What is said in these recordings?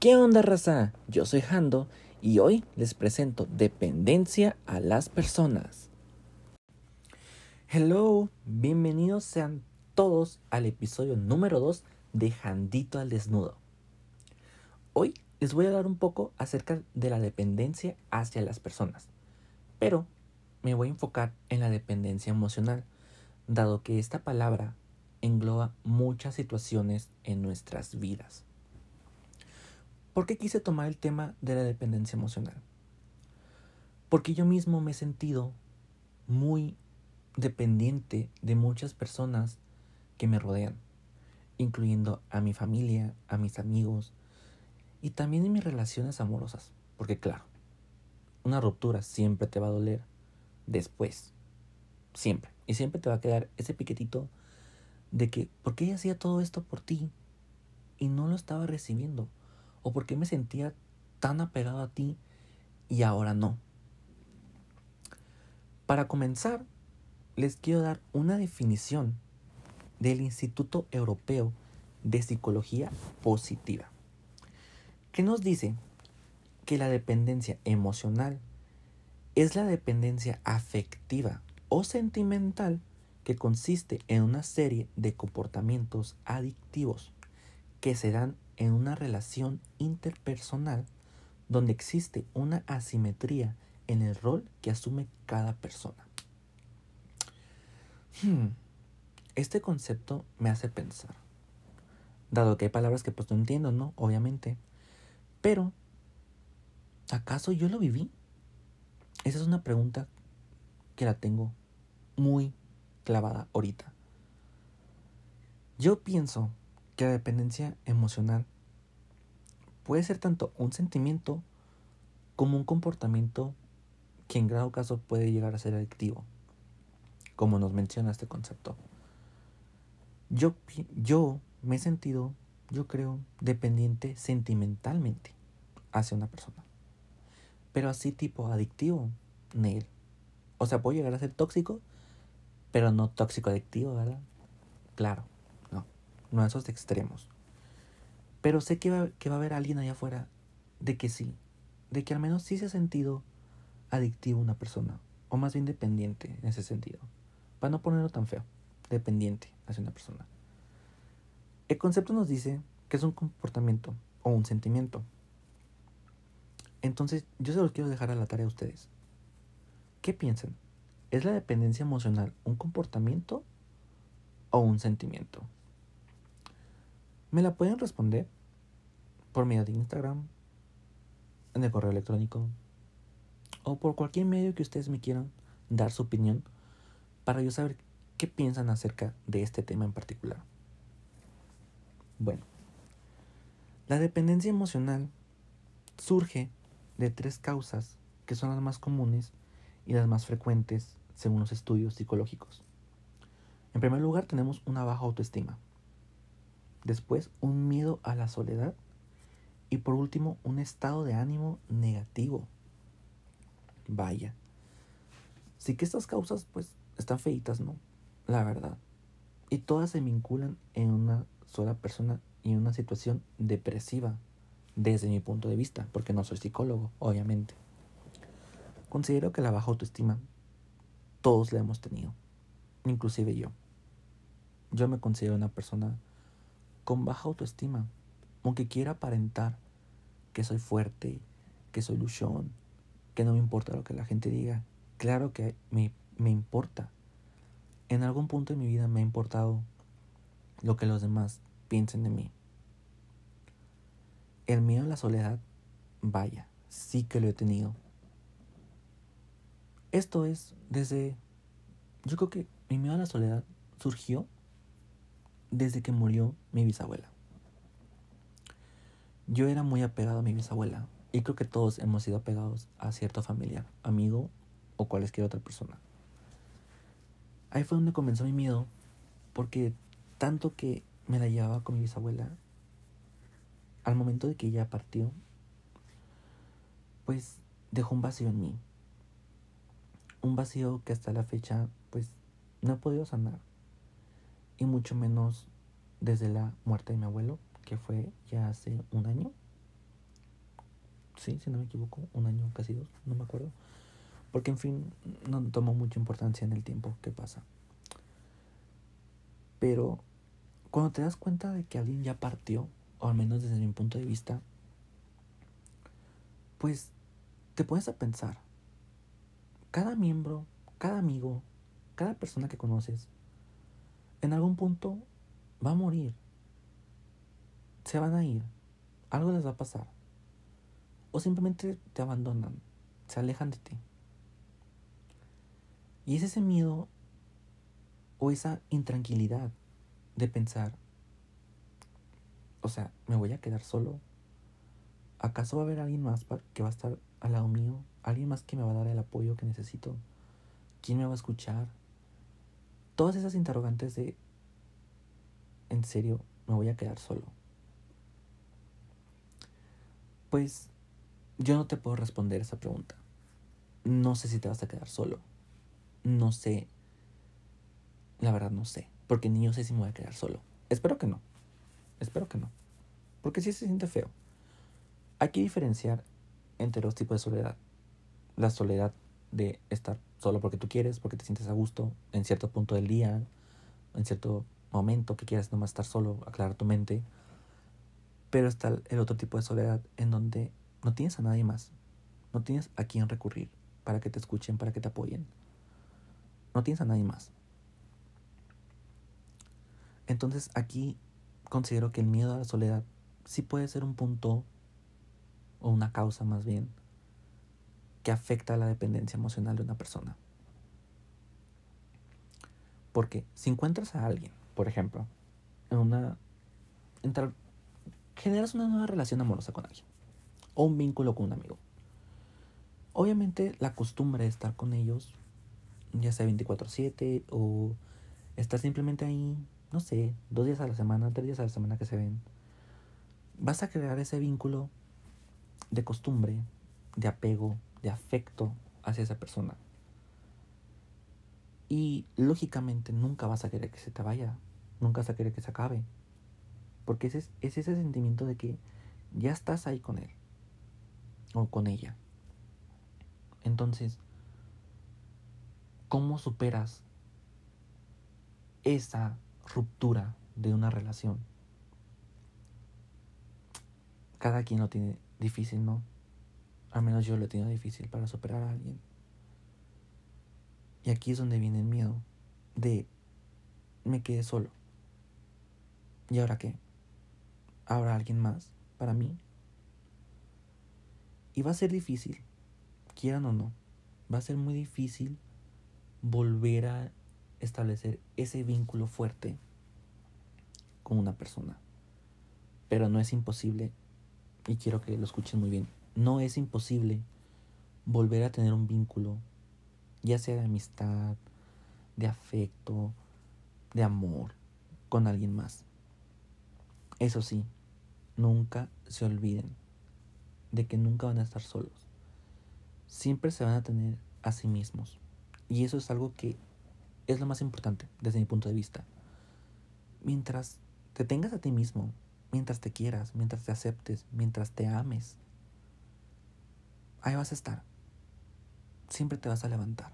¿Qué onda, raza? Yo soy Hando y hoy les presento dependencia a las personas. Hello, bienvenidos sean todos al episodio número 2 de Handito al Desnudo. Hoy les voy a hablar un poco acerca de la dependencia hacia las personas, pero me voy a enfocar en la dependencia emocional, dado que esta palabra engloba muchas situaciones en nuestras vidas. ¿Por qué quise tomar el tema de la dependencia emocional? Porque yo mismo me he sentido muy dependiente de muchas personas que me rodean, incluyendo a mi familia, a mis amigos y también en mis relaciones amorosas. Porque claro, una ruptura siempre te va a doler después. Siempre. Y siempre te va a quedar ese piquetito de que, ¿por qué ella hacía todo esto por ti y no lo estaba recibiendo? ¿O por qué me sentía tan apegado a ti y ahora no? Para comenzar, les quiero dar una definición del Instituto Europeo de Psicología Positiva, que nos dice que la dependencia emocional es la dependencia afectiva o sentimental que consiste en una serie de comportamientos adictivos que se dan en una relación interpersonal donde existe una asimetría en el rol que asume cada persona. Hmm, este concepto me hace pensar, dado que hay palabras que pues no entiendo, ¿no? Obviamente, pero ¿acaso yo lo viví? Esa es una pregunta que la tengo muy clavada ahorita. Yo pienso que la dependencia emocional puede ser tanto un sentimiento como un comportamiento que en grado caso puede llegar a ser adictivo, como nos menciona este concepto. Yo, yo me he sentido, yo creo, dependiente sentimentalmente hacia una persona. Pero así tipo adictivo, Neil. O sea, puedo llegar a ser tóxico, pero no tóxico adictivo, ¿verdad? Claro no a esos extremos. Pero sé que va, que va a haber alguien allá afuera de que sí, de que al menos sí se ha sentido adictivo una persona, o más bien dependiente en ese sentido, para no ponerlo tan feo, dependiente hacia una persona. El concepto nos dice que es un comportamiento o un sentimiento. Entonces, yo se los quiero dejar a la tarea a ustedes. ¿Qué piensan? ¿Es la dependencia emocional un comportamiento o un sentimiento? Me la pueden responder por medio de Instagram, en el correo electrónico o por cualquier medio que ustedes me quieran dar su opinión para yo saber qué piensan acerca de este tema en particular. Bueno, la dependencia emocional surge de tres causas que son las más comunes y las más frecuentes según los estudios psicológicos. En primer lugar tenemos una baja autoestima. Después, un miedo a la soledad. Y por último, un estado de ánimo negativo. Vaya. Sí que estas causas, pues, están feitas, ¿no? La verdad. Y todas se vinculan en una sola persona y en una situación depresiva, desde mi punto de vista, porque no soy psicólogo, obviamente. Considero que la baja autoestima todos la hemos tenido, inclusive yo. Yo me considero una persona con baja autoestima, aunque quiera aparentar que soy fuerte, que soy luchón, que no me importa lo que la gente diga. Claro que me, me importa. En algún punto de mi vida me ha importado lo que los demás piensen de mí. El miedo a la soledad, vaya, sí que lo he tenido. Esto es desde... Yo creo que mi miedo a la soledad surgió desde que murió mi bisabuela. Yo era muy apegado a mi bisabuela y creo que todos hemos sido apegados a cierto familiar, amigo o cualquier otra persona. Ahí fue donde comenzó mi miedo porque tanto que me la llevaba con mi bisabuela, al momento de que ella partió, pues dejó un vacío en mí. Un vacío que hasta la fecha pues no he podido sanar y mucho menos desde la muerte de mi abuelo, que fue ya hace un año, sí, si no me equivoco, un año, casi dos, no me acuerdo. Porque en fin, no tomo mucha importancia en el tiempo que pasa. Pero cuando te das cuenta de que alguien ya partió, o al menos desde mi punto de vista, pues te pones a pensar, cada miembro, cada amigo, cada persona que conoces, en algún punto va a morir, se van a ir, algo les va a pasar, o simplemente te abandonan, se alejan de ti. Y es ese miedo o esa intranquilidad de pensar, o sea, ¿me voy a quedar solo? ¿Acaso va a haber alguien más que va a estar al lado mío? ¿Alguien más que me va a dar el apoyo que necesito? ¿Quién me va a escuchar? Todas esas interrogantes de, ¿en serio me voy a quedar solo? Pues yo no te puedo responder esa pregunta. No sé si te vas a quedar solo. No sé. La verdad no sé. Porque ni yo sé si me voy a quedar solo. Espero que no. Espero que no. Porque sí se siente feo. Hay que diferenciar entre los tipos de soledad. La soledad de estar solo porque tú quieres, porque te sientes a gusto en cierto punto del día, en cierto momento que quieras nomás estar solo, aclarar tu mente. Pero está el otro tipo de soledad en donde no tienes a nadie más. No tienes a quién recurrir para que te escuchen, para que te apoyen. No tienes a nadie más. Entonces aquí considero que el miedo a la soledad sí puede ser un punto o una causa más bien que afecta a la dependencia emocional de una persona. Porque si encuentras a alguien, por ejemplo, en una generas una nueva relación amorosa con alguien o un vínculo con un amigo. Obviamente la costumbre de estar con ellos, ya sea 24/7 o estar simplemente ahí no sé, dos días a la semana, tres días a la semana que se ven, vas a crear ese vínculo de costumbre, de apego, de afecto hacia esa persona. Y lógicamente nunca vas a querer que se te vaya, nunca vas a querer que se acabe. Porque ese es, es ese sentimiento de que ya estás ahí con él o con ella. Entonces, ¿cómo superas esa ruptura de una relación. Cada quien lo tiene difícil, ¿no? Al menos yo lo he tenido difícil para superar a alguien. Y aquí es donde viene el miedo de me quedé solo. ¿Y ahora qué? ¿Habrá alguien más para mí? Y va a ser difícil, quieran o no, va a ser muy difícil volver a establecer ese vínculo fuerte con una persona. Pero no es imposible, y quiero que lo escuchen muy bien, no es imposible volver a tener un vínculo, ya sea de amistad, de afecto, de amor, con alguien más. Eso sí, nunca se olviden de que nunca van a estar solos. Siempre se van a tener a sí mismos. Y eso es algo que es lo más importante desde mi punto de vista. Mientras te tengas a ti mismo, mientras te quieras, mientras te aceptes, mientras te ames, ahí vas a estar. Siempre te vas a levantar.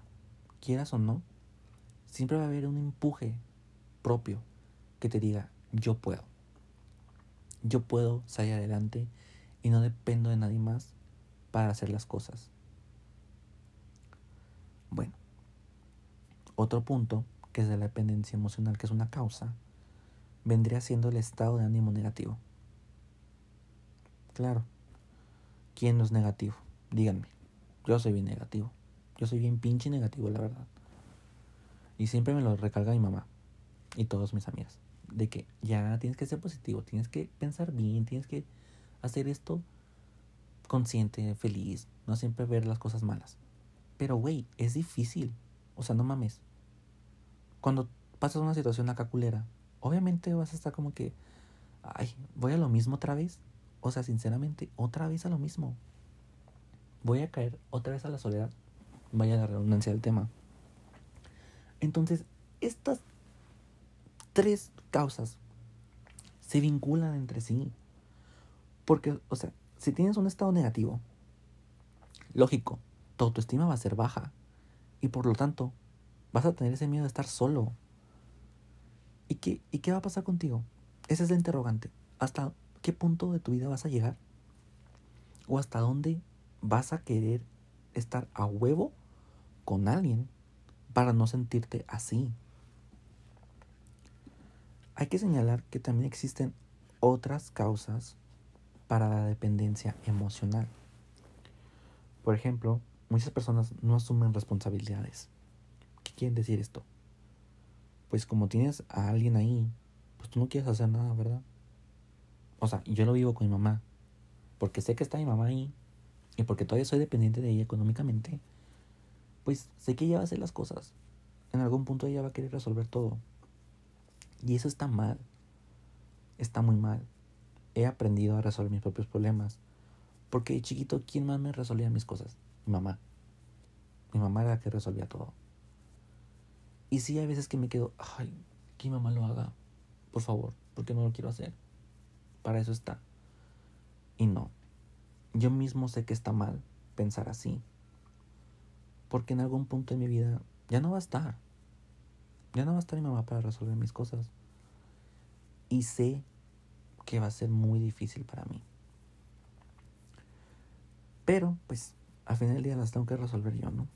Quieras o no, siempre va a haber un empuje propio que te diga, yo puedo. Yo puedo salir adelante y no dependo de nadie más para hacer las cosas. Bueno, otro punto, que es de la dependencia emocional, que es una causa, vendría siendo el estado de ánimo negativo. Claro, ¿quién no es negativo? Díganme. Yo soy bien negativo. Yo soy bien pinche negativo, la verdad. Y siempre me lo recalga mi mamá y todos mis amigas. De que ya tienes que ser positivo, tienes que pensar bien, tienes que hacer esto consciente, feliz, no siempre ver las cosas malas. Pero, güey, es difícil. O sea, no mames cuando pasas una situación acá culera, obviamente vas a estar como que, ay, voy a lo mismo otra vez. O sea, sinceramente, otra vez a lo mismo. Voy a caer otra vez a la soledad. Vaya la redundancia del tema. Entonces, estas tres causas se vinculan entre sí. Porque, o sea, si tienes un estado negativo, Lógico, tu autoestima va a ser baja y por lo tanto vas a tener ese miedo de estar solo. ¿Y qué, ¿Y qué va a pasar contigo? Ese es el interrogante. ¿Hasta qué punto de tu vida vas a llegar? ¿O hasta dónde vas a querer estar a huevo con alguien para no sentirte así? Hay que señalar que también existen otras causas para la dependencia emocional. Por ejemplo, muchas personas no asumen responsabilidades. ¿Qué quieren decir esto? Pues como tienes a alguien ahí, pues tú no quieres hacer nada, ¿verdad? O sea, yo lo vivo con mi mamá, porque sé que está mi mamá ahí, y porque todavía soy dependiente de ella económicamente, pues sé que ella va a hacer las cosas. En algún punto ella va a querer resolver todo. Y eso está mal. Está muy mal. He aprendido a resolver mis propios problemas. Porque chiquito, ¿quién más me resolvía mis cosas? Mi mamá. Mi mamá era la que resolvía todo. Y sí, hay veces que me quedo, ay, que mi mamá lo haga. Por favor, porque no lo quiero hacer. Para eso está. Y no. Yo mismo sé que está mal pensar así. Porque en algún punto de mi vida ya no va a estar. Ya no va a estar mi mamá para resolver mis cosas. Y sé que va a ser muy difícil para mí. Pero, pues, al final del día las tengo que resolver yo, ¿no?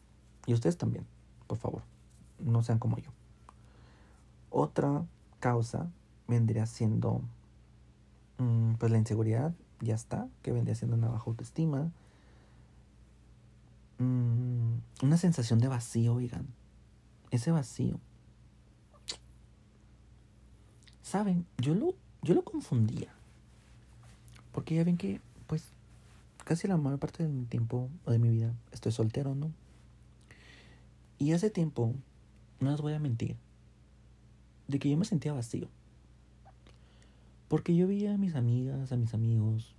Y ustedes también, por favor. No sean como yo. Otra causa vendría siendo, mm, pues, la inseguridad, ya está, que vendría siendo una baja autoestima. Mm, una sensación de vacío, oigan. Ese vacío. Saben, yo lo, yo lo confundía. Porque ya ven que, pues, casi la mayor parte de mi tiempo o de mi vida estoy soltero, ¿no? Y hace tiempo, no les voy a mentir, de que yo me sentía vacío. Porque yo veía a mis amigas, a mis amigos,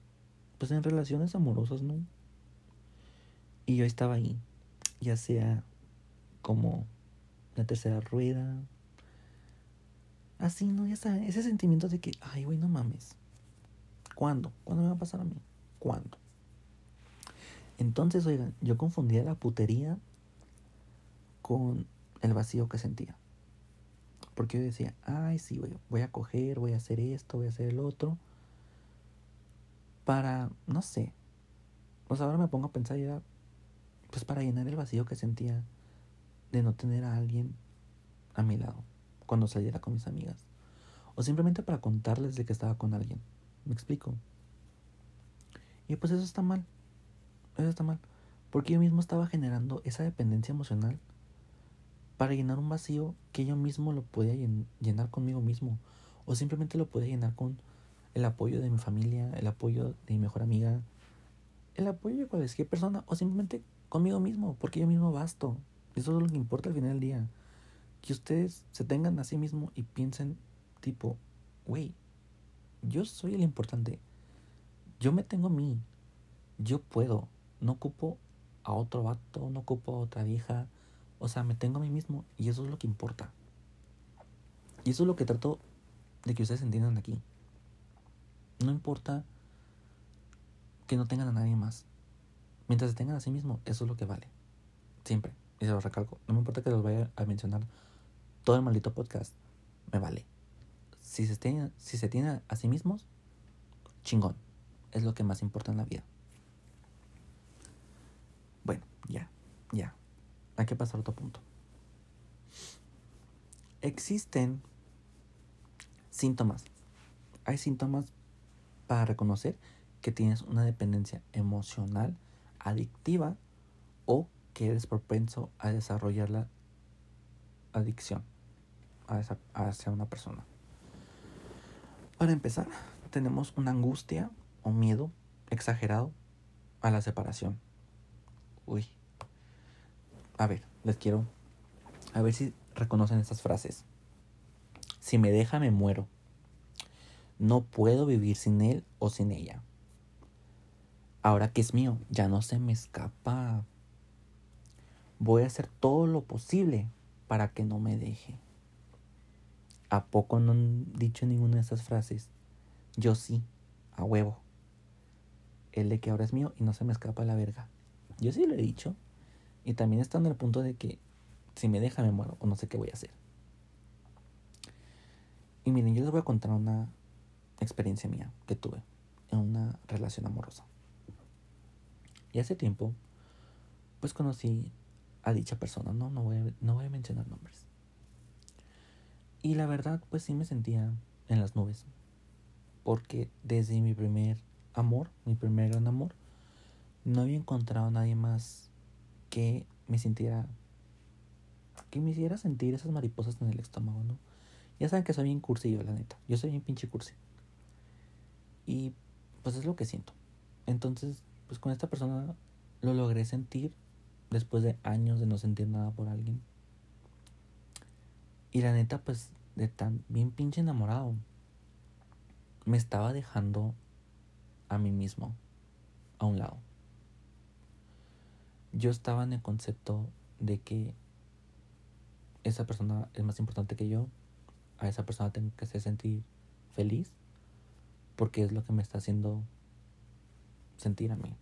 pues en relaciones amorosas, ¿no? Y yo estaba ahí, ya sea como la tercera rueda, así, ¿no? Ya está, ese sentimiento de que, ay, güey, no mames. ¿Cuándo? ¿Cuándo me va a pasar a mí? ¿Cuándo? Entonces, oigan, yo confundía la putería con el vacío que sentía. Porque yo decía, ay, sí, voy, voy a coger, voy a hacer esto, voy a hacer el otro. Para, no sé. Pues ahora me pongo a pensar ya, pues para llenar el vacío que sentía de no tener a alguien a mi lado cuando saliera con mis amigas. O simplemente para contarles de que estaba con alguien. ¿Me explico? Y pues eso está mal. Eso está mal. Porque yo mismo estaba generando esa dependencia emocional para llenar un vacío que yo mismo lo podía llenar conmigo mismo. O simplemente lo podía llenar con el apoyo de mi familia, el apoyo de mi mejor amiga, el apoyo de cualquier persona, o simplemente conmigo mismo, porque yo mismo basto. Eso es lo que importa al final del día. Que ustedes se tengan a sí mismo y piensen, tipo, güey, yo soy el importante. Yo me tengo a mí. Yo puedo. No ocupo a otro vato, no ocupo a otra vieja. O sea, me tengo a mí mismo y eso es lo que importa. Y eso es lo que trato de que ustedes entiendan aquí. No importa que no tengan a nadie más. Mientras se tengan a sí mismo, eso es lo que vale. Siempre. Y se lo recalco. No me importa que los vaya a mencionar todo el maldito podcast. Me vale. Si se, tiene, si se tiene a sí mismos, chingón. Es lo que más importa en la vida. Bueno, ya, ya. Hay que pasar a otro punto. Existen síntomas. Hay síntomas para reconocer que tienes una dependencia emocional adictiva o que eres propenso a desarrollar la adicción hacia una persona. Para empezar, tenemos una angustia o miedo exagerado a la separación. Uy. A ver, les quiero. A ver si reconocen estas frases. Si me deja, me muero. No puedo vivir sin él o sin ella. Ahora que es mío, ya no se me escapa. Voy a hacer todo lo posible para que no me deje. ¿A poco no han dicho ninguna de esas frases? Yo sí, a huevo. El de que ahora es mío y no se me escapa la verga. Yo sí lo he dicho. Y también está en el punto de que si me deja me muero o no sé qué voy a hacer. Y miren, yo les voy a contar una experiencia mía que tuve en una relación amorosa. Y hace tiempo, pues conocí a dicha persona, no, no voy no voy a mencionar nombres. Y la verdad, pues sí me sentía en las nubes. Porque desde mi primer amor, mi primer gran amor, no había encontrado a nadie más que me sintiera, que me hiciera sentir esas mariposas en el estómago, ¿no? Ya saben que soy bien cursi yo, la neta. Yo soy bien pinche cursi. Y pues es lo que siento. Entonces, pues con esta persona lo logré sentir después de años de no sentir nada por alguien. Y la neta, pues de tan bien pinche enamorado, me estaba dejando a mí mismo a un lado. Yo estaba en el concepto de que esa persona es más importante que yo, a esa persona tengo que hacer sentir feliz, porque es lo que me está haciendo sentir a mí.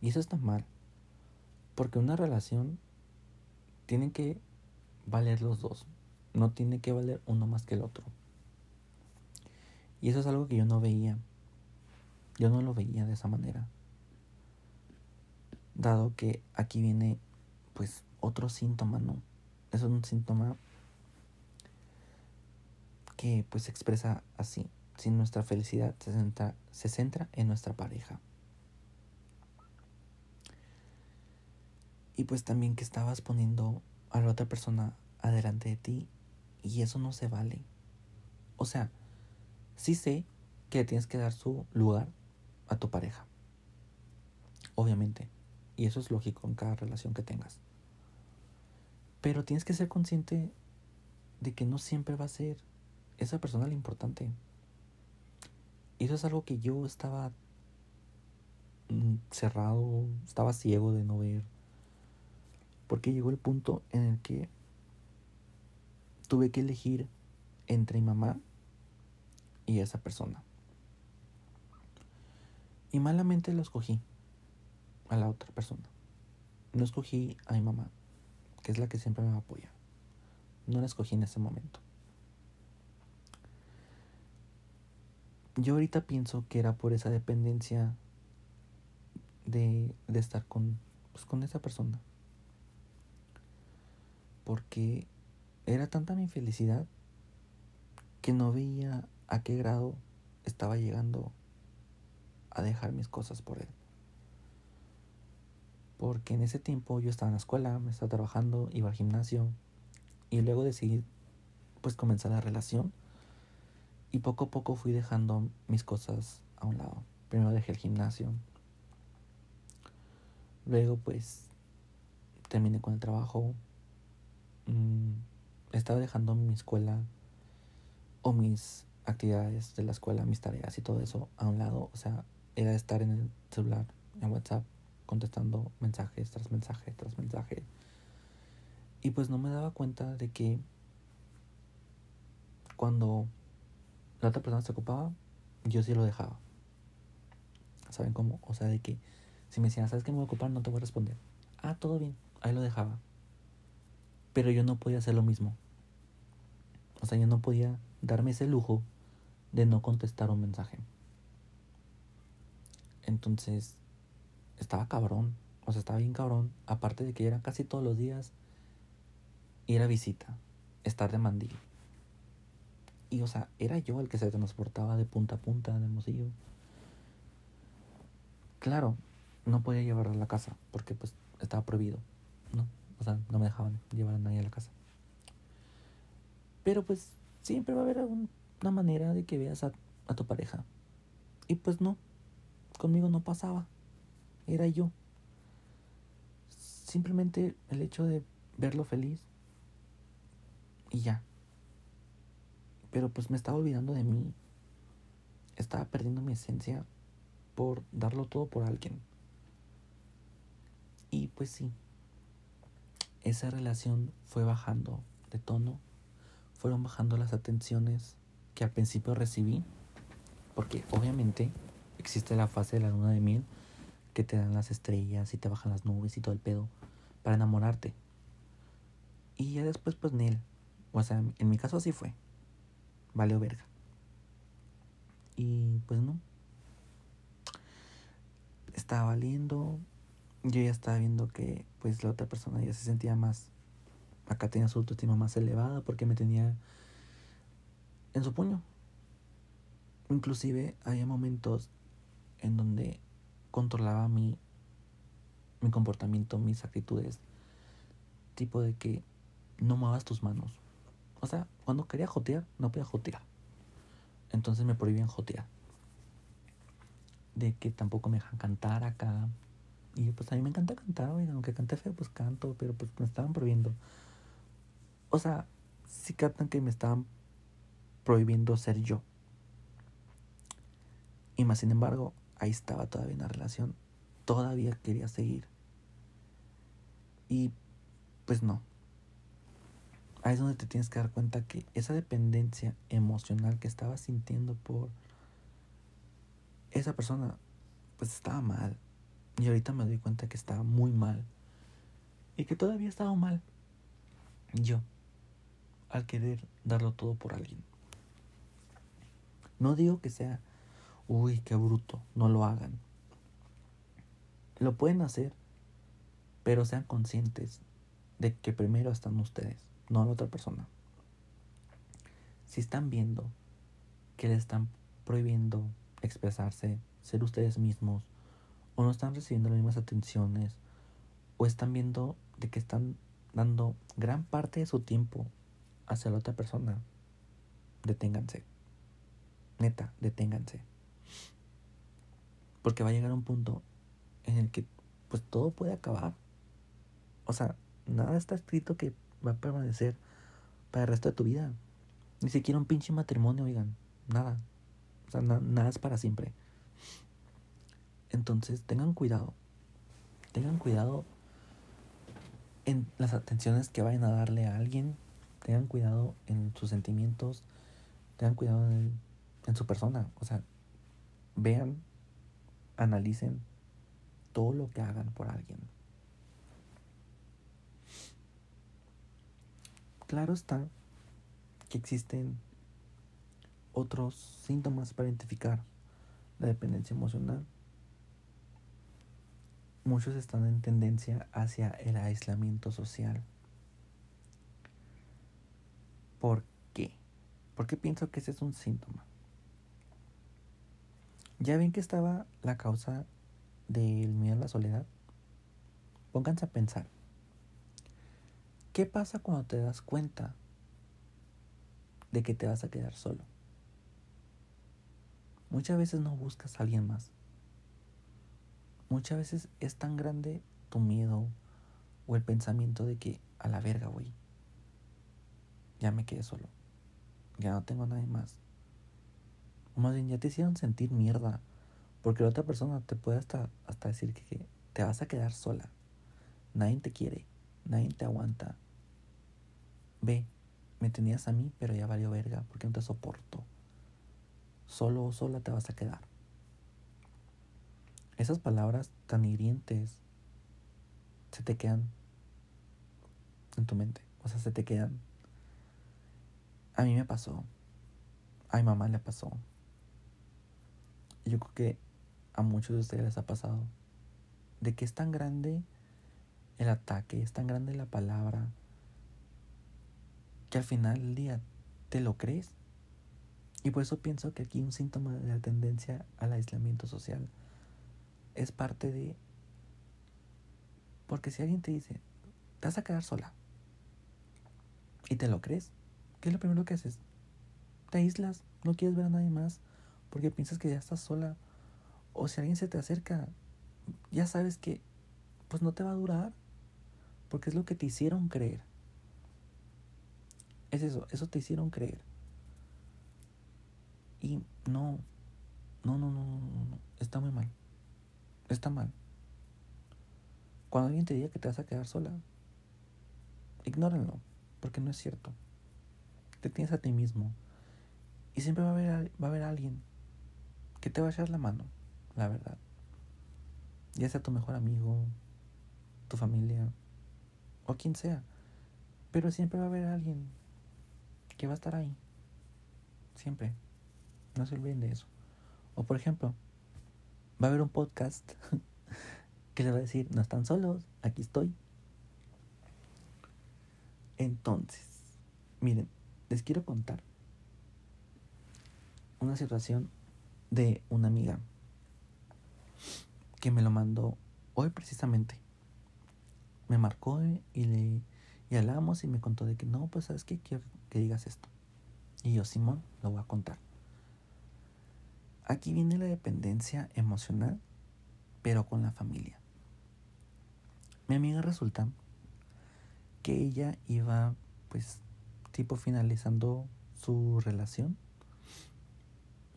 Y eso está mal, porque una relación tiene que valer los dos, no tiene que valer uno más que el otro. Y eso es algo que yo no veía. Yo no lo veía de esa manera. Dado que aquí viene pues otro síntoma, ¿no? Es un síntoma que pues se expresa así. Si nuestra felicidad se centra, se centra en nuestra pareja. Y pues también que estabas poniendo a la otra persona adelante de ti y eso no se vale. O sea, sí sé que tienes que dar su lugar a tu pareja. Obviamente. Y eso es lógico en cada relación que tengas. Pero tienes que ser consciente de que no siempre va a ser esa persona la importante. Y eso es algo que yo estaba mm, cerrado, estaba ciego de no ver. Porque llegó el punto en el que tuve que elegir entre mi mamá y esa persona. Y malamente lo escogí a la otra persona. No escogí a mi mamá, que es la que siempre me apoya. No la escogí en ese momento. Yo ahorita pienso que era por esa dependencia de, de estar con, pues, con esa persona. Porque era tanta mi felicidad que no veía a qué grado estaba llegando a dejar mis cosas por él. Porque en ese tiempo yo estaba en la escuela, me estaba trabajando, iba al gimnasio y luego decidí pues comenzar la relación y poco a poco fui dejando mis cosas a un lado. Primero dejé el gimnasio. Luego pues terminé con el trabajo. Mm, estaba dejando mi escuela o mis actividades de la escuela, mis tareas y todo eso a un lado. O sea, era estar en el celular, en WhatsApp, contestando mensajes tras mensaje tras mensaje. Y pues no me daba cuenta de que cuando la otra persona se ocupaba, yo sí lo dejaba. ¿Saben cómo? O sea, de que si me decían, ¿sabes que me voy a ocupar? No te voy a responder. Ah, todo bien. Ahí lo dejaba. Pero yo no podía hacer lo mismo. O sea, yo no podía darme ese lujo de no contestar un mensaje. Entonces, estaba cabrón. O sea, estaba bien cabrón. Aparte de que era casi todos los días ir a visita, estar de mandil. Y, o sea, era yo el que se transportaba de punta a punta de Hermosillo. Claro, no podía llevarla a la casa porque, pues, estaba prohibido, ¿no? O sea, no me dejaban llevar a nadie a la casa. Pero, pues, siempre va a haber una manera de que veas a tu pareja. Y, pues, no, conmigo no pasaba. Era yo. Simplemente el hecho de verlo feliz. Y ya. Pero pues me estaba olvidando de mí. Estaba perdiendo mi esencia por darlo todo por alguien. Y pues sí. Esa relación fue bajando de tono. Fueron bajando las atenciones que al principio recibí. Porque obviamente existe la fase de la luna de miel que te dan las estrellas y te bajan las nubes y todo el pedo para enamorarte. Y ya después, pues, Neil. O sea, en mi caso así fue. Valió verga. Y pues no. Estaba valiendo. Yo ya estaba viendo que pues la otra persona ya se sentía más. Acá tenía su autoestima más elevada porque me tenía en su puño. Inclusive había momentos en donde controlaba mi, mi comportamiento, mis actitudes. Tipo de que no muevas tus manos. O sea, cuando quería jotear, no podía jotear. Entonces me prohibían jotear. De que tampoco me dejan cantar acá. Y pues a mí me encanta cantar, aunque cante feo, pues canto, pero pues me estaban prohibiendo. O sea, sí captan que me estaban prohibiendo ser yo. Y más sin embargo, ahí estaba todavía en la relación. Todavía quería seguir. Y pues no. Ahí es donde te tienes que dar cuenta que esa dependencia emocional que estabas sintiendo por esa persona, pues estaba mal. Y ahorita me doy cuenta que estaba muy mal. Y que todavía estaba mal. Yo, al querer darlo todo por alguien. No digo que sea uy, qué bruto, no lo hagan. Lo pueden hacer, pero sean conscientes de que primero están ustedes, no la otra persona. Si están viendo que le están prohibiendo expresarse, ser ustedes mismos, o no están recibiendo las mismas atenciones, o están viendo de que están dando gran parte de su tiempo hacia la otra persona, deténganse. Neta, deténganse. Porque va a llegar un punto en el que pues todo puede acabar. O sea, nada está escrito que va a permanecer para el resto de tu vida. Ni siquiera un pinche matrimonio, oigan. Nada. O sea, nada es para siempre. Entonces, tengan cuidado. Tengan cuidado en las atenciones que vayan a darle a alguien. Tengan cuidado en sus sentimientos. Tengan cuidado en, en su persona. O sea, vean analicen todo lo que hagan por alguien. Claro está que existen otros síntomas para identificar la dependencia emocional. Muchos están en tendencia hacia el aislamiento social. ¿Por qué? Porque pienso que ese es un síntoma. ¿Ya ven que estaba la causa del miedo a la soledad? Pónganse a pensar. ¿Qué pasa cuando te das cuenta de que te vas a quedar solo? Muchas veces no buscas a alguien más. Muchas veces es tan grande tu miedo o el pensamiento de que a la verga, güey. Ya me quedé solo. Ya no tengo nadie más. Más bien, ya te hicieron sentir mierda. Porque la otra persona te puede hasta, hasta decir que, te vas a quedar sola. Nadie te quiere. Nadie te aguanta. Ve, me tenías a mí, pero ya valió verga porque no te soporto. Solo o sola te vas a quedar. Esas palabras tan hirientes se te quedan en tu mente. O sea, se te quedan. A mí me pasó. A mi mamá le pasó yo creo que a muchos de ustedes les ha pasado, de que es tan grande el ataque, es tan grande la palabra, que al final del día te lo crees. Y por eso pienso que aquí un síntoma de la tendencia al aislamiento social es parte de... Porque si alguien te dice, te vas a quedar sola, y te lo crees, ¿qué es lo primero que haces? Te aíslas, no quieres ver a nadie más, porque piensas que ya estás sola. O si alguien se te acerca, ya sabes que pues no te va a durar, porque es lo que te hicieron creer. Es eso, eso te hicieron creer. Y no, no, no, no, no, no, está muy mal. Está mal. Cuando alguien te diga que te vas a quedar sola, ignórenlo, porque no es cierto. Te tienes a ti mismo. Y siempre va a haber, va a haber alguien que te va a echar la mano, la verdad. Ya sea tu mejor amigo, tu familia o quien sea. Pero siempre va a haber alguien que va a estar ahí. Siempre. No se olviden de eso. O por ejemplo, va a haber un podcast que le va a decir, no están solos, aquí estoy. Entonces, miren, les quiero contar una situación de una amiga que me lo mandó hoy precisamente. Me marcó y le y hablamos y me contó de que no, pues sabes qué, quiero que digas esto. Y yo, Simón, lo voy a contar. Aquí viene la dependencia emocional, pero con la familia. Mi amiga resulta que ella iba, pues, tipo finalizando su relación.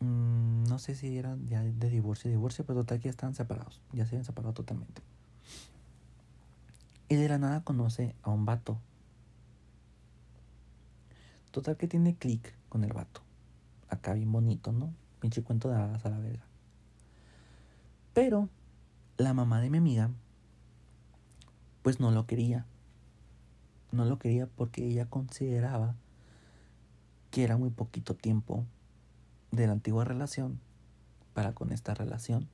Mm, no sé si eran ya de divorcio, divorcio, pero total que ya estaban separados. Ya se habían separado totalmente. Y de la nada conoce a un vato. Total que tiene clic con el vato. Acá bien bonito, ¿no? Pinche cuento de hadas a la verga. Pero la mamá de mi amiga, pues no lo quería. No lo quería porque ella consideraba que era muy poquito tiempo de la antigua relación para con esta relación.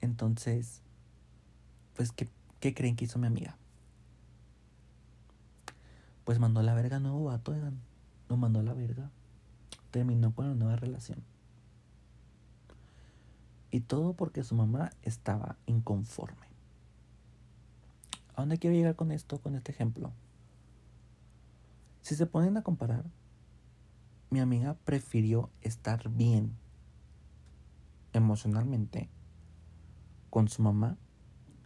Entonces, pues, ¿qué, ¿qué, creen que hizo mi amiga? Pues mandó a la verga nuevo vato, oigan. Lo mandó a la verga. Terminó con la nueva relación. Y todo porque su mamá estaba inconforme. ¿A dónde quiero llegar con esto, con este ejemplo? Si se ponen a comparar, mi amiga prefirió estar bien emocionalmente con su mamá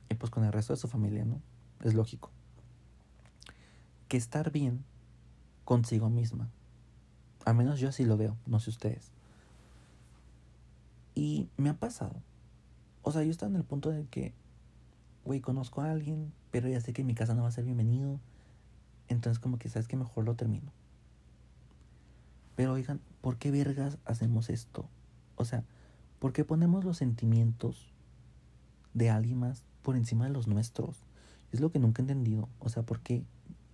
y pues con el resto de su familia, ¿no? Es lógico. Que estar bien consigo misma. Al menos yo así lo veo, no sé ustedes. Y me ha pasado. O sea, yo estoy en el punto de que, güey, conozco a alguien, pero ya sé que mi casa no va a ser bienvenido. Entonces como que sabes que mejor lo termino. Pero oigan, ¿por qué vergas hacemos esto? O sea, ¿por qué ponemos los sentimientos de alguien más por encima de los nuestros. Es lo que nunca he entendido. O sea, porque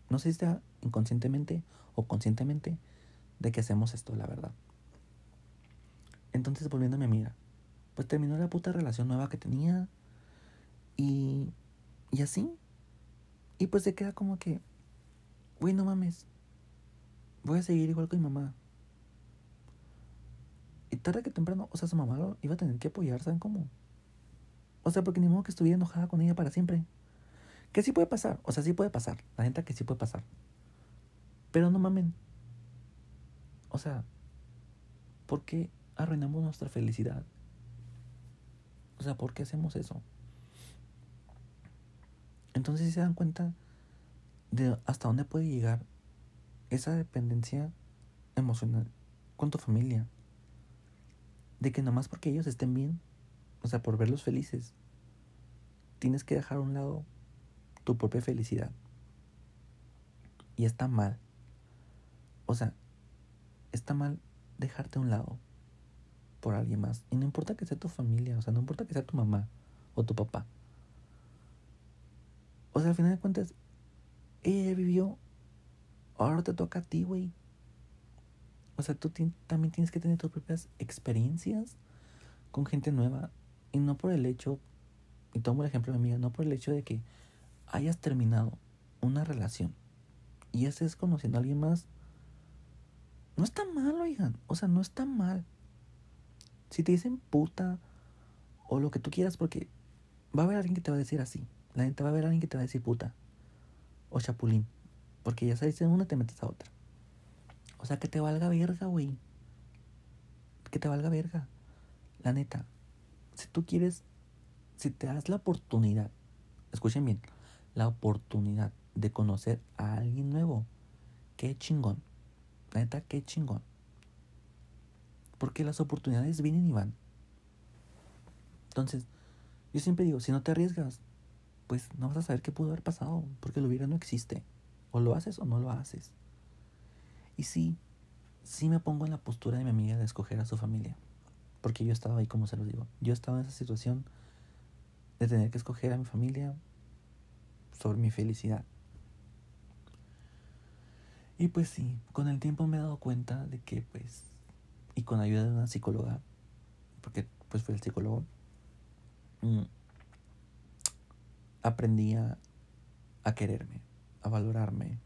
no sé si sea inconscientemente o conscientemente de que hacemos esto, la verdad. Entonces, volviendo a mi amiga, pues terminó la puta relación nueva que tenía. Y, y así. Y pues se queda como que, güey, no mames. Voy a seguir igual con mi mamá. Y tarde que temprano, o sea, su mamá lo iba a tener que apoyar, ¿saben cómo? O sea, porque ni modo que estuviera enojada con ella para siempre. Que sí puede pasar, o sea, sí puede pasar. La gente que sí puede pasar. Pero no mamen. O sea, ¿por qué arruinamos nuestra felicidad? O sea, ¿por qué hacemos eso? Entonces, si se dan cuenta de hasta dónde puede llegar esa dependencia emocional con tu familia. De que nomás porque ellos estén bien, o sea, por verlos felices, tienes que dejar a un lado tu propia felicidad. Y está mal. O sea, está mal dejarte a un lado por alguien más. Y no importa que sea tu familia, o sea, no importa que sea tu mamá o tu papá. O sea, al final de cuentas, ella vivió, ahora te toca a ti, güey. O sea, tú también tienes que tener tus propias experiencias con gente nueva. Y no por el hecho, y tomo el ejemplo de mi amiga, no por el hecho de que hayas terminado una relación y estés conociendo a alguien más, no está mal, oigan. O sea, no está mal. Si te dicen puta o lo que tú quieras, porque va a haber alguien que te va a decir así. La gente va a haber alguien que te va a decir puta o chapulín. Porque ya sabes, en una te metes a otra. O sea, que te valga verga, güey. Que te valga verga. La neta, si tú quieres, si te das la oportunidad, escuchen bien, la oportunidad de conocer a alguien nuevo, qué chingón. La neta, qué chingón. Porque las oportunidades vienen y van. Entonces, yo siempre digo, si no te arriesgas, pues no vas a saber qué pudo haber pasado, porque lo hubiera no existe. O lo haces o no lo haces. Y sí, sí me pongo en la postura de mi amiga de escoger a su familia. Porque yo estaba ahí, como se los digo. Yo estaba en esa situación de tener que escoger a mi familia sobre mi felicidad. Y pues sí, con el tiempo me he dado cuenta de que pues, y con ayuda de una psicóloga, porque pues fue el psicólogo, mm, aprendí a, a quererme, a valorarme,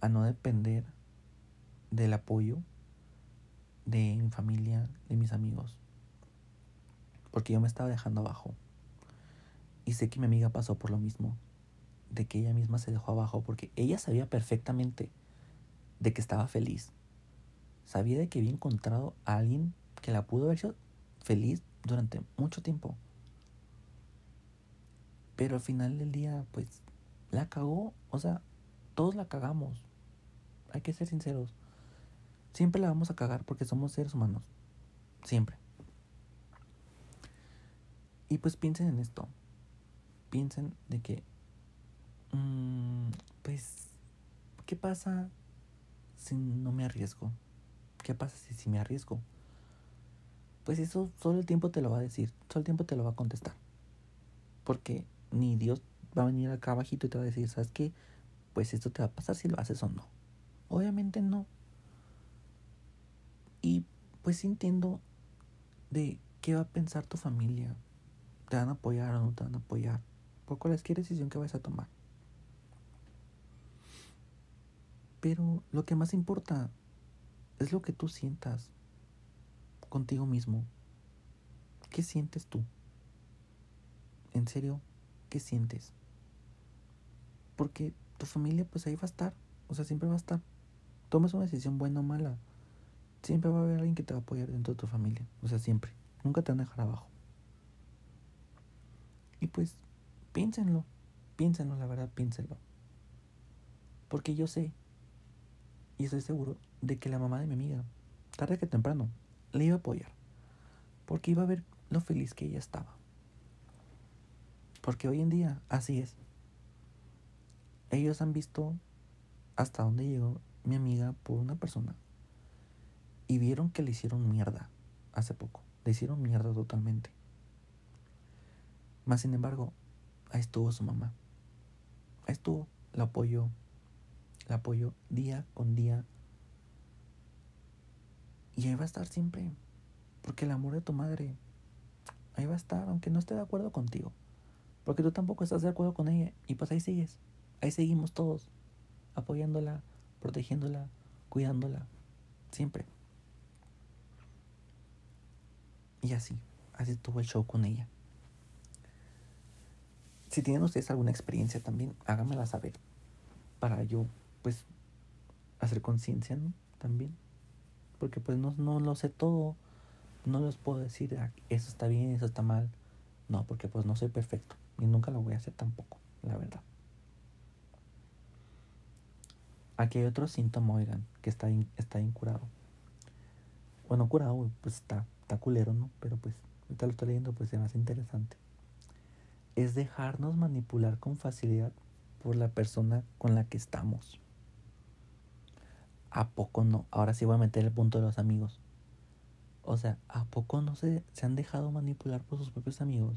a no depender del apoyo de mi familia, de mis amigos. Porque yo me estaba dejando abajo. Y sé que mi amiga pasó por lo mismo. De que ella misma se dejó abajo porque ella sabía perfectamente de que estaba feliz. Sabía de que había encontrado a alguien que la pudo haber hecho feliz durante mucho tiempo. Pero al final del día, pues, la cagó. O sea, todos la cagamos. Hay que ser sinceros. Siempre la vamos a cagar porque somos seres humanos. Siempre. Y pues piensen en esto. Piensen de que, mm, pues, ¿qué pasa si no me arriesgo? ¿Qué pasa si, si me arriesgo? Pues eso solo el tiempo te lo va a decir, solo el tiempo te lo va a contestar. Porque ni Dios va a venir acá abajito y te va a decir, ¿sabes qué? Pues esto te va a pasar si lo haces o no. Obviamente no. Y pues entiendo de qué va a pensar tu familia. ¿Te van a apoyar o no te van a apoyar? Por cualquier decisión que vayas a tomar. Pero lo que más importa es lo que tú sientas contigo mismo. ¿Qué sientes tú? ¿En serio? ¿Qué sientes? Porque tu familia pues ahí va a estar. O sea, siempre va a estar. Tomes una decisión buena o mala siempre va a haber alguien que te va a apoyar dentro de tu familia. O sea, siempre. Nunca te van a dejar abajo. Y pues, piénsenlo. Piénsenlo, la verdad, piénsenlo. Porque yo sé, y estoy seguro, de que la mamá de mi amiga, tarde que temprano, le iba a apoyar. Porque iba a ver lo feliz que ella estaba. Porque hoy en día, así es. Ellos han visto hasta dónde llegó mi amiga por una persona y vieron que le hicieron mierda hace poco. Le hicieron mierda totalmente. Más sin embargo, ahí estuvo su mamá. Ahí estuvo, la apoyó. La apoyó día con día. Y ahí va a estar siempre. Porque el amor de tu madre, ahí va a estar, aunque no esté de acuerdo contigo. Porque tú tampoco estás de acuerdo con ella. Y pues ahí sigues. Ahí seguimos todos. Apoyándola, protegiéndola, cuidándola. Siempre. Y así, así estuvo el show con ella. Si tienen ustedes alguna experiencia también, háganmela saber. Para yo, pues, hacer conciencia, ¿no? También. Porque pues no, no lo sé todo. No les puedo decir, ah, eso está bien, eso está mal. No, porque pues no soy perfecto. Y nunca lo voy a hacer tampoco, la verdad. Aquí hay otro síntoma, oigan, que está, está incurado. Bueno, curado, pues está está culero, ¿no? Pero pues, ahorita lo estoy leyendo, pues se me hace interesante. Es dejarnos manipular con facilidad por la persona con la que estamos. ¿A poco no? Ahora sí voy a meter el punto de los amigos. O sea, ¿a poco no se, se han dejado manipular por sus propios amigos?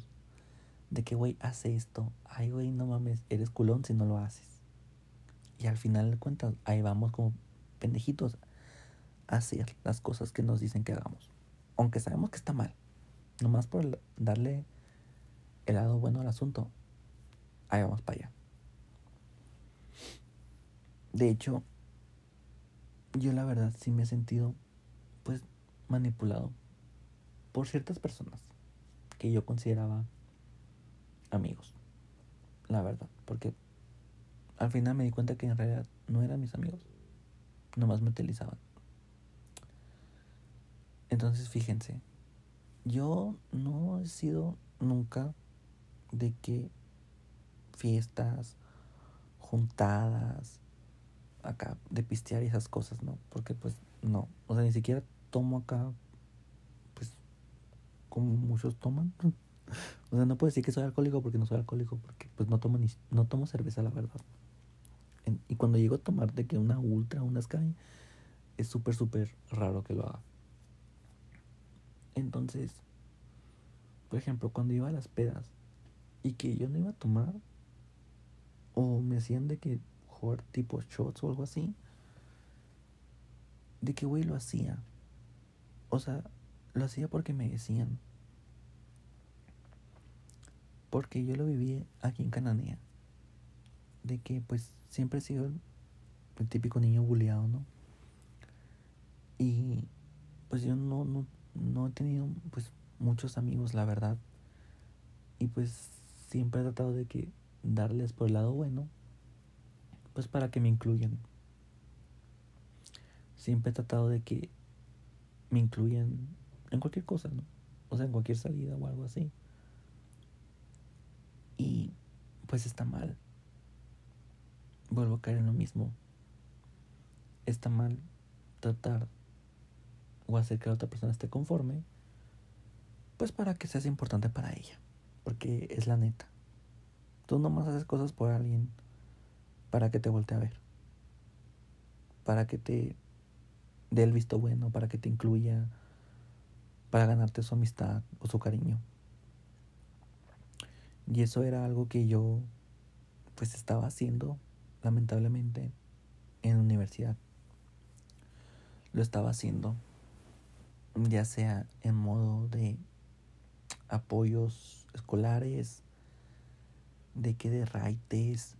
De que, güey, hace esto. Ay, güey, no mames, eres culón si no lo haces. Y al final de cuentas, ahí vamos como pendejitos a hacer las cosas que nos dicen que hagamos aunque sabemos que está mal, nomás por darle el lado bueno al asunto, ahí vamos para allá. De hecho, yo la verdad sí me he sentido pues manipulado por ciertas personas que yo consideraba amigos. La verdad, porque al final me di cuenta que en realidad no eran mis amigos, nomás me utilizaban. Entonces fíjense, yo no he sido nunca de que fiestas, juntadas, acá, de pistear y esas cosas, ¿no? Porque pues no, o sea, ni siquiera tomo acá, pues, como muchos toman. o sea, no puedo decir que soy alcohólico porque no soy alcohólico, porque pues no tomo, ni, no tomo cerveza, la verdad. y cuando llego a tomar de que una ultra, una sky, es súper, súper raro que lo haga. Entonces, por ejemplo, cuando iba a las pedas y que yo no iba a tomar, o me hacían de que jugar tipo shots o algo así, de que güey lo hacía. O sea, lo hacía porque me decían. Porque yo lo viví aquí en Cananea. De que pues siempre he sido el, típico niño bulleado, ¿no? Y pues yo no, no, no he tenido pues muchos amigos, la verdad. Y pues siempre he tratado de que darles por el lado bueno, pues para que me incluyan. Siempre he tratado de que me incluyan en cualquier cosa, ¿no? O sea, en cualquier salida o algo así. Y pues está mal. Vuelvo a caer en lo mismo. Está mal tratar o hacer que la otra persona esté conforme, pues para que seas importante para ella. Porque es la neta. Tú nomás haces cosas por alguien para que te voltee a ver. Para que te dé el visto bueno, para que te incluya, para ganarte su amistad o su cariño. Y eso era algo que yo pues estaba haciendo lamentablemente en la universidad. Lo estaba haciendo ya sea en modo de apoyos escolares, de que de raites,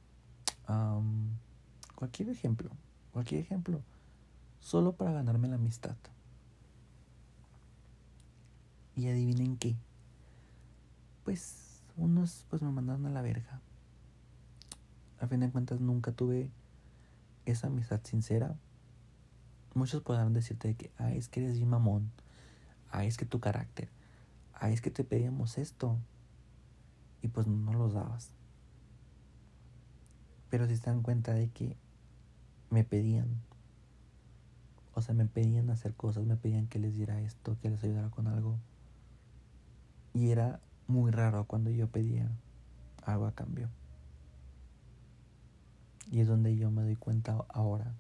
cualquier ejemplo, cualquier ejemplo, solo para ganarme la amistad. Y adivinen qué, pues unos pues me mandaron a la verga. A fin de cuentas nunca tuve esa amistad sincera. Muchos podrán decirte que, ay, es que eres bien mamón ay, es que tu carácter, ay, es que te pedíamos esto. Y pues no los dabas. Pero si se dan cuenta de que me pedían, o sea, me pedían hacer cosas, me pedían que les diera esto, que les ayudara con algo. Y era muy raro cuando yo pedía algo a cambio. Y es donde yo me doy cuenta ahora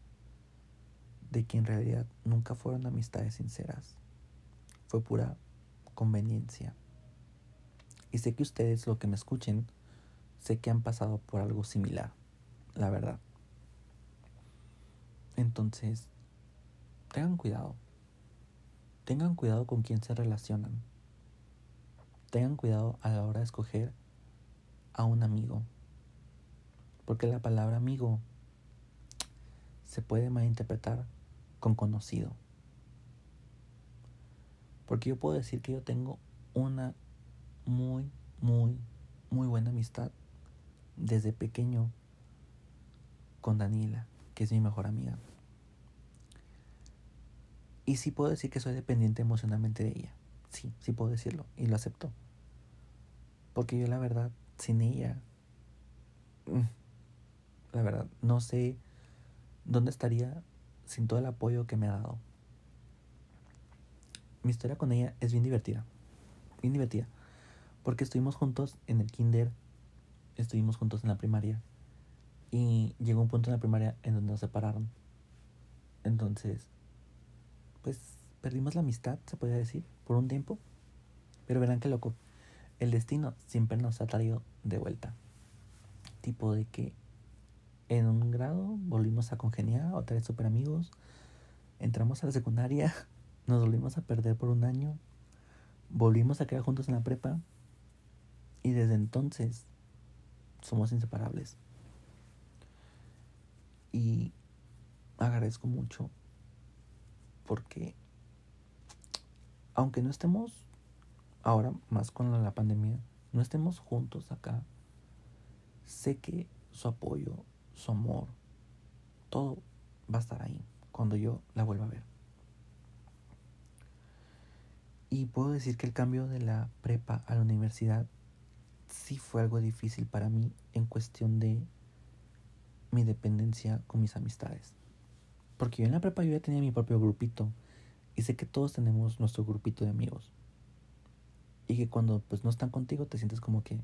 de que en realidad nunca fueron amistades sinceras fue pura conveniencia. Y sé que ustedes, lo que me escuchen, sé que han pasado por algo similar, la verdad. Entonces, tengan cuidado. Tengan cuidado con quién se relacionan. Tengan cuidado a la hora de escoger a un amigo. Porque la palabra amigo se puede malinterpretar con conocido. Porque yo puedo decir que yo tengo una muy, muy, muy buena amistad desde pequeño con Daniela, que es mi mejor amiga. Y sí puedo decir que soy dependiente emocionalmente de ella. Sí, sí puedo decirlo. Y lo acepto. Porque yo la verdad, sin ella, mm, la verdad, no sé dónde estaría sin todo el apoyo que me ha dado mi historia con ella es bien divertida. Bien divertida. Porque estuvimos juntos en el kinder, estuvimos juntos en la primaria. Y llegó un punto en la primaria en donde nos separaron. Entonces, pues perdimos la amistad, se podría decir, por un tiempo. Pero verán qué loco. El destino siempre nos ha traído de vuelta. Tipo de que en un grado volvimos a congeniar, otra vez super amigos. Entramos a la secundaria nos volvimos a perder por un año. Volvimos a quedar juntos en la prepa. Y desde entonces somos inseparables. Y agradezco mucho porque aunque no estemos ahora más con la pandemia, no estemos juntos acá, sé que su apoyo, su amor, todo va a estar ahí cuando yo la vuelva a ver. Y puedo decir que el cambio de la prepa a la universidad sí fue algo difícil para mí en cuestión de mi dependencia con mis amistades. Porque yo en la prepa yo ya tenía mi propio grupito y sé que todos tenemos nuestro grupito de amigos. Y que cuando pues no están contigo te sientes como que,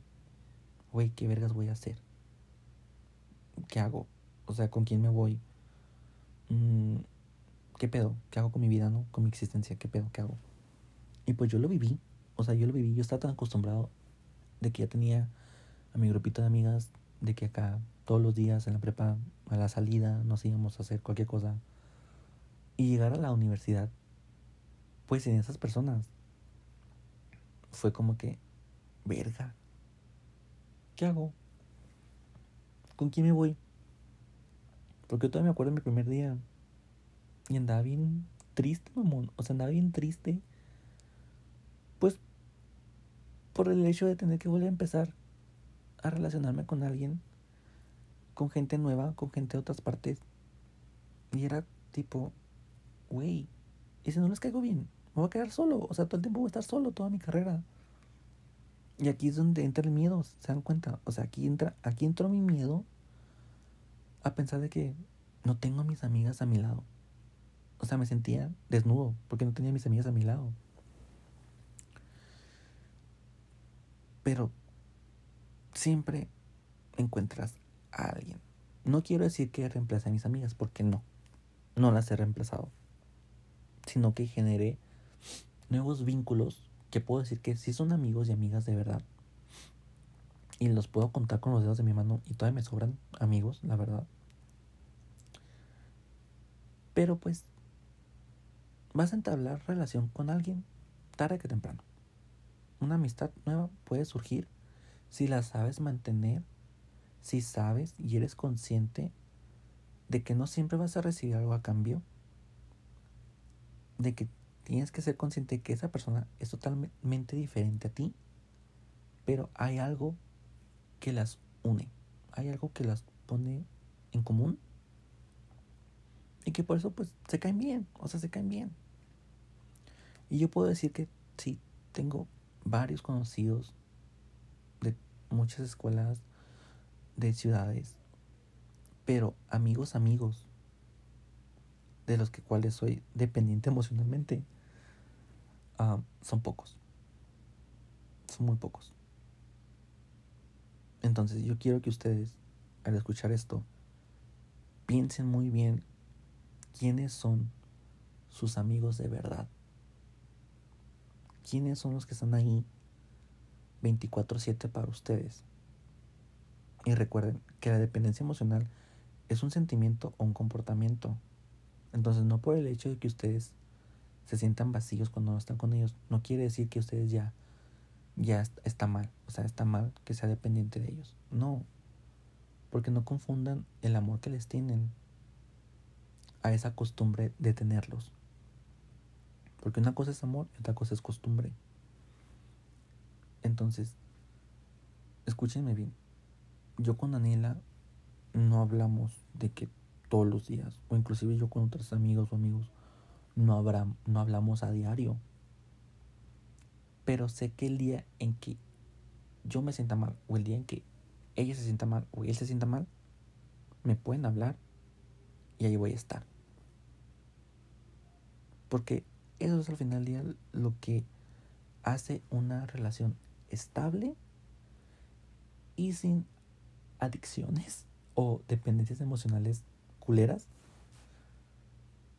güey, ¿qué vergas voy a hacer? ¿Qué hago? O sea, ¿con quién me voy? Mm, ¿Qué pedo? ¿Qué hago con mi vida, no? Con mi existencia, ¿qué pedo? ¿Qué hago? Y pues yo lo viví, o sea, yo lo viví, yo estaba tan acostumbrado de que ya tenía a mi grupito de amigas, de que acá todos los días en la prepa, a la salida, nos íbamos a hacer cualquier cosa. Y llegar a la universidad, pues sin esas personas, fue como que, verga, ¿qué hago? ¿Con quién me voy? Porque yo todavía me acuerdo de mi primer día. Y andaba bien triste, mamón. O sea, andaba bien triste. Pues por el hecho de tener que volver a empezar a relacionarme con alguien, con gente nueva, con gente de otras partes. Y era tipo, güey, y si no les caigo bien, me voy a quedar solo. O sea, todo el tiempo voy a estar solo, toda mi carrera. Y aquí es donde entra el miedo, ¿se dan cuenta? O sea, aquí entra, aquí entró mi miedo a pensar de que no tengo a mis amigas a mi lado. O sea, me sentía desnudo porque no tenía a mis amigas a mi lado. Pero siempre encuentras a alguien. No quiero decir que reemplace a mis amigas porque no. No las he reemplazado. Sino que generé nuevos vínculos que puedo decir que sí son amigos y amigas de verdad. Y los puedo contar con los dedos de mi mano y todavía me sobran amigos, la verdad. Pero pues vas a entablar relación con alguien tarde que temprano. Una amistad nueva puede surgir si la sabes mantener, si sabes y eres consciente de que no siempre vas a recibir algo a cambio, de que tienes que ser consciente de que esa persona es totalmente diferente a ti, pero hay algo que las une, hay algo que las pone en común y que por eso pues se caen bien, o sea, se caen bien. Y yo puedo decir que sí, tengo varios conocidos de muchas escuelas, de ciudades, pero amigos, amigos, de los que cuales soy dependiente emocionalmente, Ah, son pocos. Son muy pocos. Entonces yo quiero que ustedes, al escuchar esto, piensen muy bien quiénes son sus amigos de verdad. ¿Quiénes son los que están ahí 24/7 para ustedes? Y recuerden que la dependencia emocional es un sentimiento o un comportamiento. Entonces no por el hecho de que ustedes se sientan vacíos cuando no están con ellos, no quiere decir que ustedes ya, ya está mal, o sea, está mal que sea dependiente de ellos. No, porque no confundan el amor que les tienen a esa costumbre de tenerlos. Porque una cosa es amor y otra cosa es costumbre. Entonces, escúchenme bien. Yo con Daniela no hablamos de que todos los días, o inclusive yo con otros amigos o amigos, no, habrá, no hablamos a diario. Pero sé que el día en que yo me sienta mal, o el día en que ella se sienta mal, o él se sienta mal, me pueden hablar y ahí voy a estar. Porque eso es al final del día lo que hace una relación estable y sin adicciones o dependencias emocionales culeras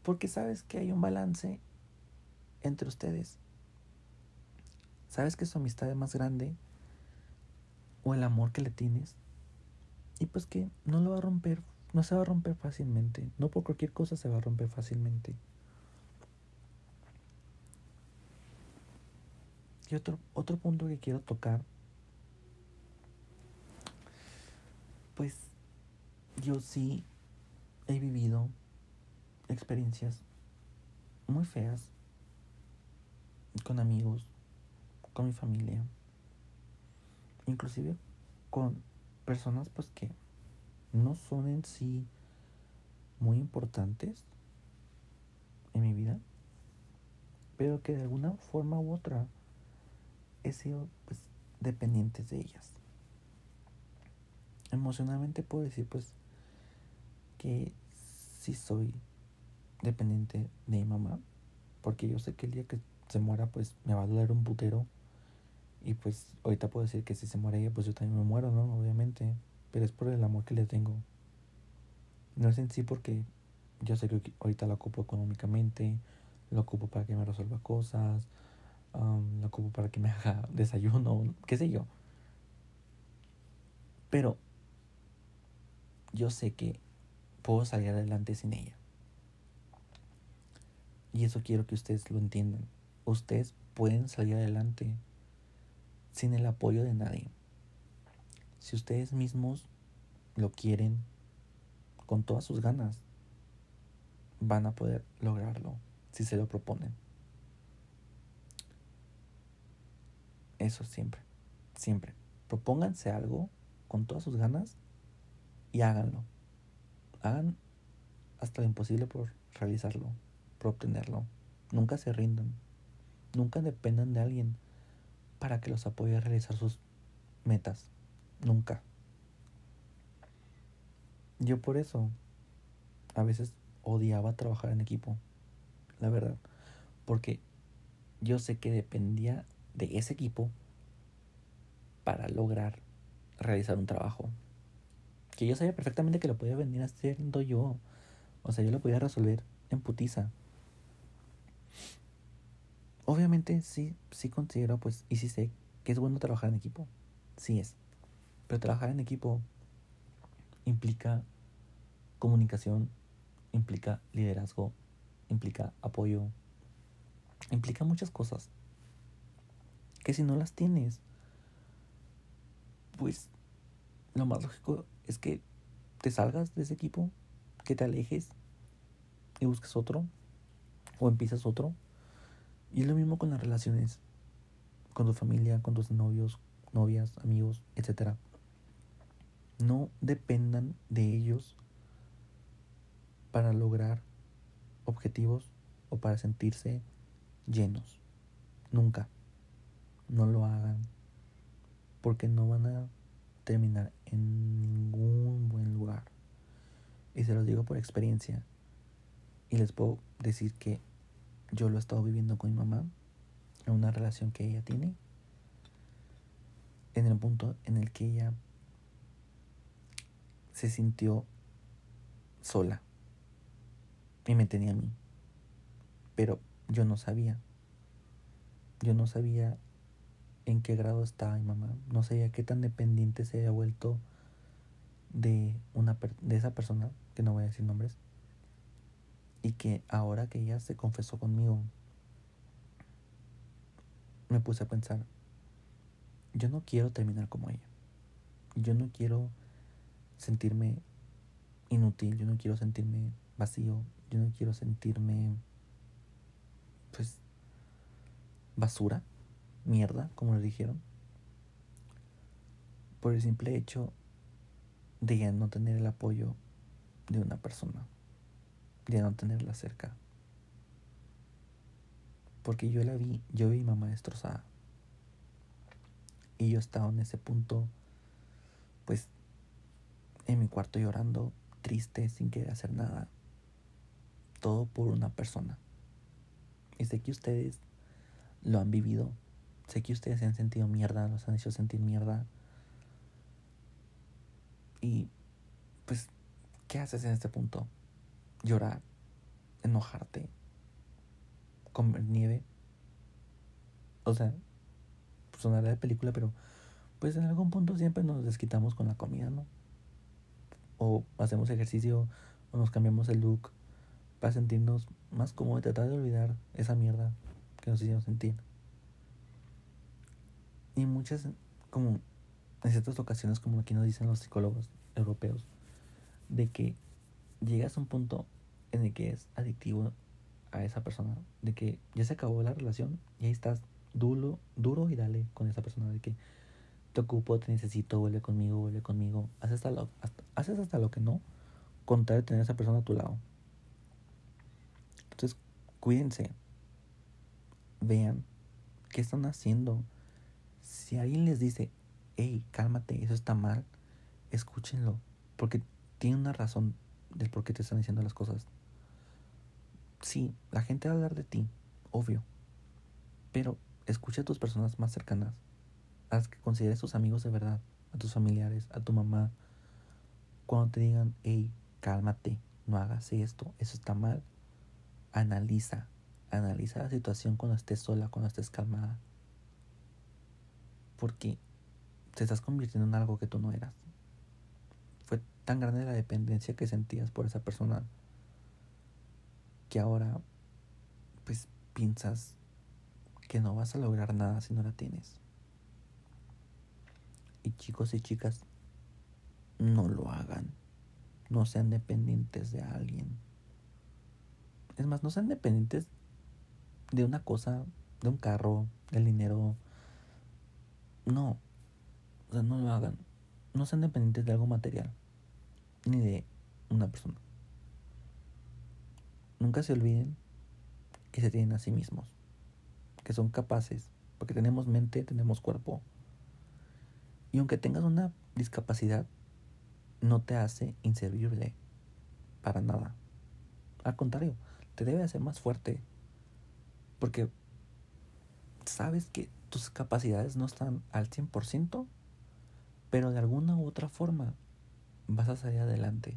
porque sabes que hay un balance entre ustedes. Sabes que su amistad es más grande o el amor que le tienes. Y pues que no lo va a romper, no se va a romper fácilmente. No por cualquier cosa se va a romper fácilmente. Y otro, otro punto que quiero tocar, pues yo sí he vivido experiencias muy feas con amigos, con mi familia, inclusive con personas pues que no son en sí muy importantes en mi vida, pero que de alguna forma u otra he sido pues dependientes de ellas. Emocionalmente puedo decir pues que sí soy dependiente de mi mamá, porque yo sé que el día que se muera, pues me va a doler un putero. Y pues ahorita puedo decir que si se muere ella, pues yo también me muero, ¿no? Obviamente. Pero es por el amor que le tengo. No es en sí porque yo sé que ahorita la ocupo económicamente, lo ocupo para que me resuelva cosas, Um, lo ocupo para que me haga desayuno, qué sé yo. Pero yo sé que puedo salir adelante sin ella. Y eso quiero que ustedes lo entiendan. Ustedes pueden salir adelante sin el apoyo de nadie. Si ustedes mismos lo quieren con todas sus ganas, van a poder lograrlo si se lo proponen. Eso siempre, siempre. Propónganse algo con todas sus ganas y háganlo. Hagan hasta lo imposible por realizarlo, por obtenerlo. Nunca se rindan. Nunca dependan de alguien para que los apoye a realizar sus metas. Nunca. Yo por eso a veces odiaba trabajar en equipo. La verdad. Porque yo sé que dependía de ese equipo para lograr realizar un trabajo. Que yo sabía perfectamente que lo podía venir haciendo yo. O sea, yo lo podía resolver en putiza. Obviamente sí, sí considero, pues, y sí sé que es bueno trabajar en equipo. Sí es. Pero trabajar en equipo implica comunicación, implica liderazgo, implica apoyo, implica muchas cosas. Si no las tienes, pues lo más lógico es que te salgas de ese equipo, que te alejes y busques otro o empiezas otro. Y es lo mismo con las relaciones, con tu familia, con tus novios, novias, amigos, etc. No dependan de ellos para lograr objetivos o para sentirse llenos. Nunca. No lo hagan. Porque no van a terminar en ningún buen lugar. Y se los digo por experiencia. Y les puedo decir que yo lo he estado viviendo con mi mamá. En una relación que ella tiene. En el punto en el que ella se sintió sola y me tenía a mí. Pero yo no sabía. Yo no sabía en qué grado estaba mi mamá. No sabía qué tan dependiente se había vuelto de, una de esa persona, que no voy a decir nombres. Y que ahora que ella se confesó conmigo, me puse a pensar, yo no quiero terminar como ella. Yo no quiero sentirme inútil, yo no quiero sentirme vacío, yo no quiero sentirme, pues, basura, mierda, como le dijeron. Por el simple hecho de no tener el apoyo de una persona, de no tenerla cerca. Porque yo la vi, yo vi mamá destrozada. Y yo estaba en ese punto, pues, en mi cuarto llorando, triste, sin querer hacer nada todo por una persona. Y sé que ustedes lo han vivido. Sé que ustedes se han sentido mierda, los han hecho sentir mierda. Y pues, ¿qué haces en este punto? Llorar, enojarte, comer nieve. O sea, sonará de película, pero pues en algún punto siempre nos desquitamos con la comida, ¿no? O hacemos ejercicio, o nos cambiamos el look, para sentirnos más cómodos y tratar de olvidar esa mierda que nos hicieron sentir. Y muchas, como en ciertas ocasiones, como aquí nos dicen los psicólogos europeos, de que llegas a un punto en el que es adictivo a esa persona, de que ya se acabó la relación y ahí estás duro, duro y dale con esa persona, de que te ocupo, te necesito, vuelve conmigo, vuelve conmigo, haces hasta lo, haces hasta lo que no, con tal de tener a esa persona a tu lado. Entonces, cuídense. Vean qué están haciendo. Si alguien les dice, hey, cálmate, eso está mal, escúchenlo. Porque tiene una razón del por qué te están diciendo las cosas. Sí, la gente va a hablar de ti, obvio. Pero escucha a tus personas más cercanas, a las que consideres tus amigos de verdad, a tus familiares, a tu mamá. Cuando te digan, hey, cálmate, no hagas esto, eso está mal, analiza, analiza la situación cuando estés sola, cuando estés calmada. Porque te estás convirtiendo en algo que tú no eras. Fue tan grande la dependencia que sentías por esa persona que ahora pues piensas que no vas a lograr nada si no la tienes. Y chicos y chicas, no lo hagan. No sean dependientes de alguien. Es más, no sean dependientes de una cosa, de un carro, del dinero. No. O sea, no lo hagan. No sean dependientes de algo material. Ni de una persona. Nunca se olviden que se tienen a sí mismos. Que son capaces. Porque tenemos mente, tenemos cuerpo. Y aunque tengas una discapacidad, no te hace inservible. Para nada. Al contrario, te debe hacer más fuerte. Porque sabes que tus capacidades no están al 100%, pero de alguna u otra forma vas a salir adelante.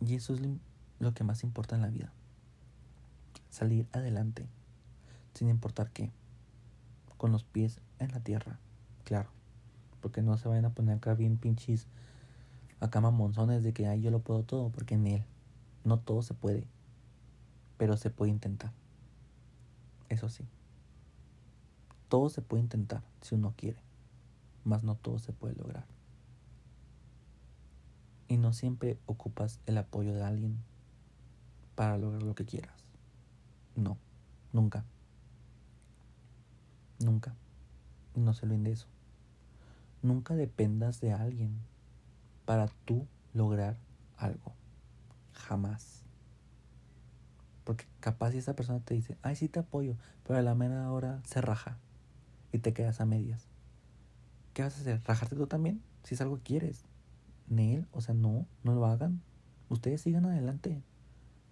Y eso es lo que más importa en la vida. Salir adelante, sin importar qué, con los pies en la tierra, claro. Porque no se vayan a poner acá bien pinches, acá mamonzones de que, ay, yo lo puedo todo, porque en él no todo se puede, pero se puede intentar. Eso sí. Todo se puede intentar si uno quiere, mas no todo se puede lograr. Y no siempre ocupas el apoyo de alguien para lograr lo que quieras. No, nunca. Nunca. No se olviden de eso. Nunca dependas de alguien para tú lograr algo. Jamás. Porque capaz si esa persona te dice, ay, sí te apoyo, pero a la mera hora se raja y te quedas a medias. ¿Qué vas a hacer? ¿Rajarte tú también? Si es algo que quieres. Nel, o sea, no, no lo hagan. Ustedes sigan adelante.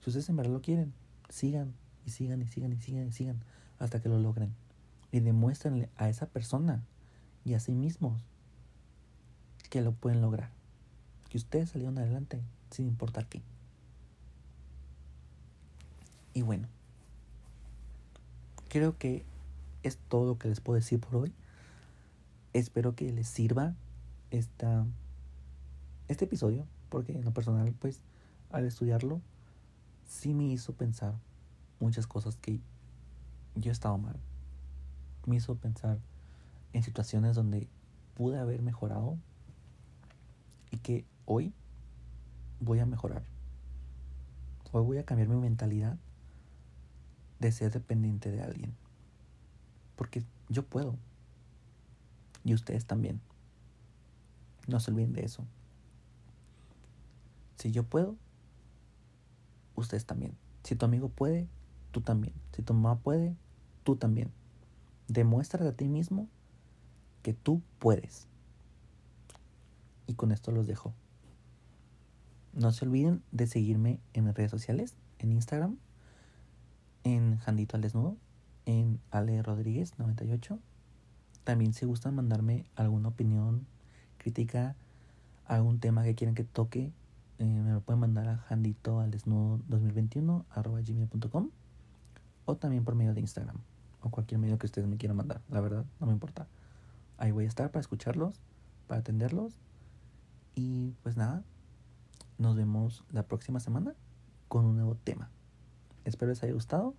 Si ustedes en verdad lo quieren, sigan y sigan y sigan y sigan y sigan hasta que lo logren. Y demuéstrenle a esa persona y a sí mismos que lo pueden lograr. Que ustedes salieron adelante sin importar qué. Y bueno, creo que es todo lo que les puedo decir por hoy. Espero que les sirva esta, este episodio, porque en lo personal, pues, al estudiarlo, sí me hizo pensar muchas cosas que yo estaba mal. Me hizo pensar en situaciones donde pude haber mejorado y que hoy voy a mejorar. Hoy voy a cambiar mi mentalidad de ser dependiente de alguien. Porque yo puedo. Y ustedes también. No se olviden de eso. Si yo puedo, ustedes también. Si tu amigo puede, tú también. Si tu mamá puede, tú también. Demuestra a ti mismo que tú puedes. Y con esto los dejo. No se olviden de seguirme en mis redes sociales, en Instagram, en Jandito al Desnudo, en Ale Rodríguez 98. También si gustan mandarme alguna opinión, crítica, algún tema que quieran que toque, eh, me lo pueden mandar a Jandito al Desnudo 2021 arroba gmail.com o también por medio de Instagram o cualquier medio que ustedes me quieran mandar. La verdad, no me importa. Ahí voy a estar para escucharlos, para atenderlos. Y pues nada, nos vemos la próxima semana con un nuevo tema. Espero les haya gustado.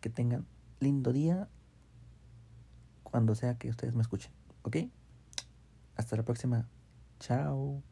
Que tengan lindo día cuando sea que ustedes me escuchen. ¿Ok? Hasta la próxima. Chao.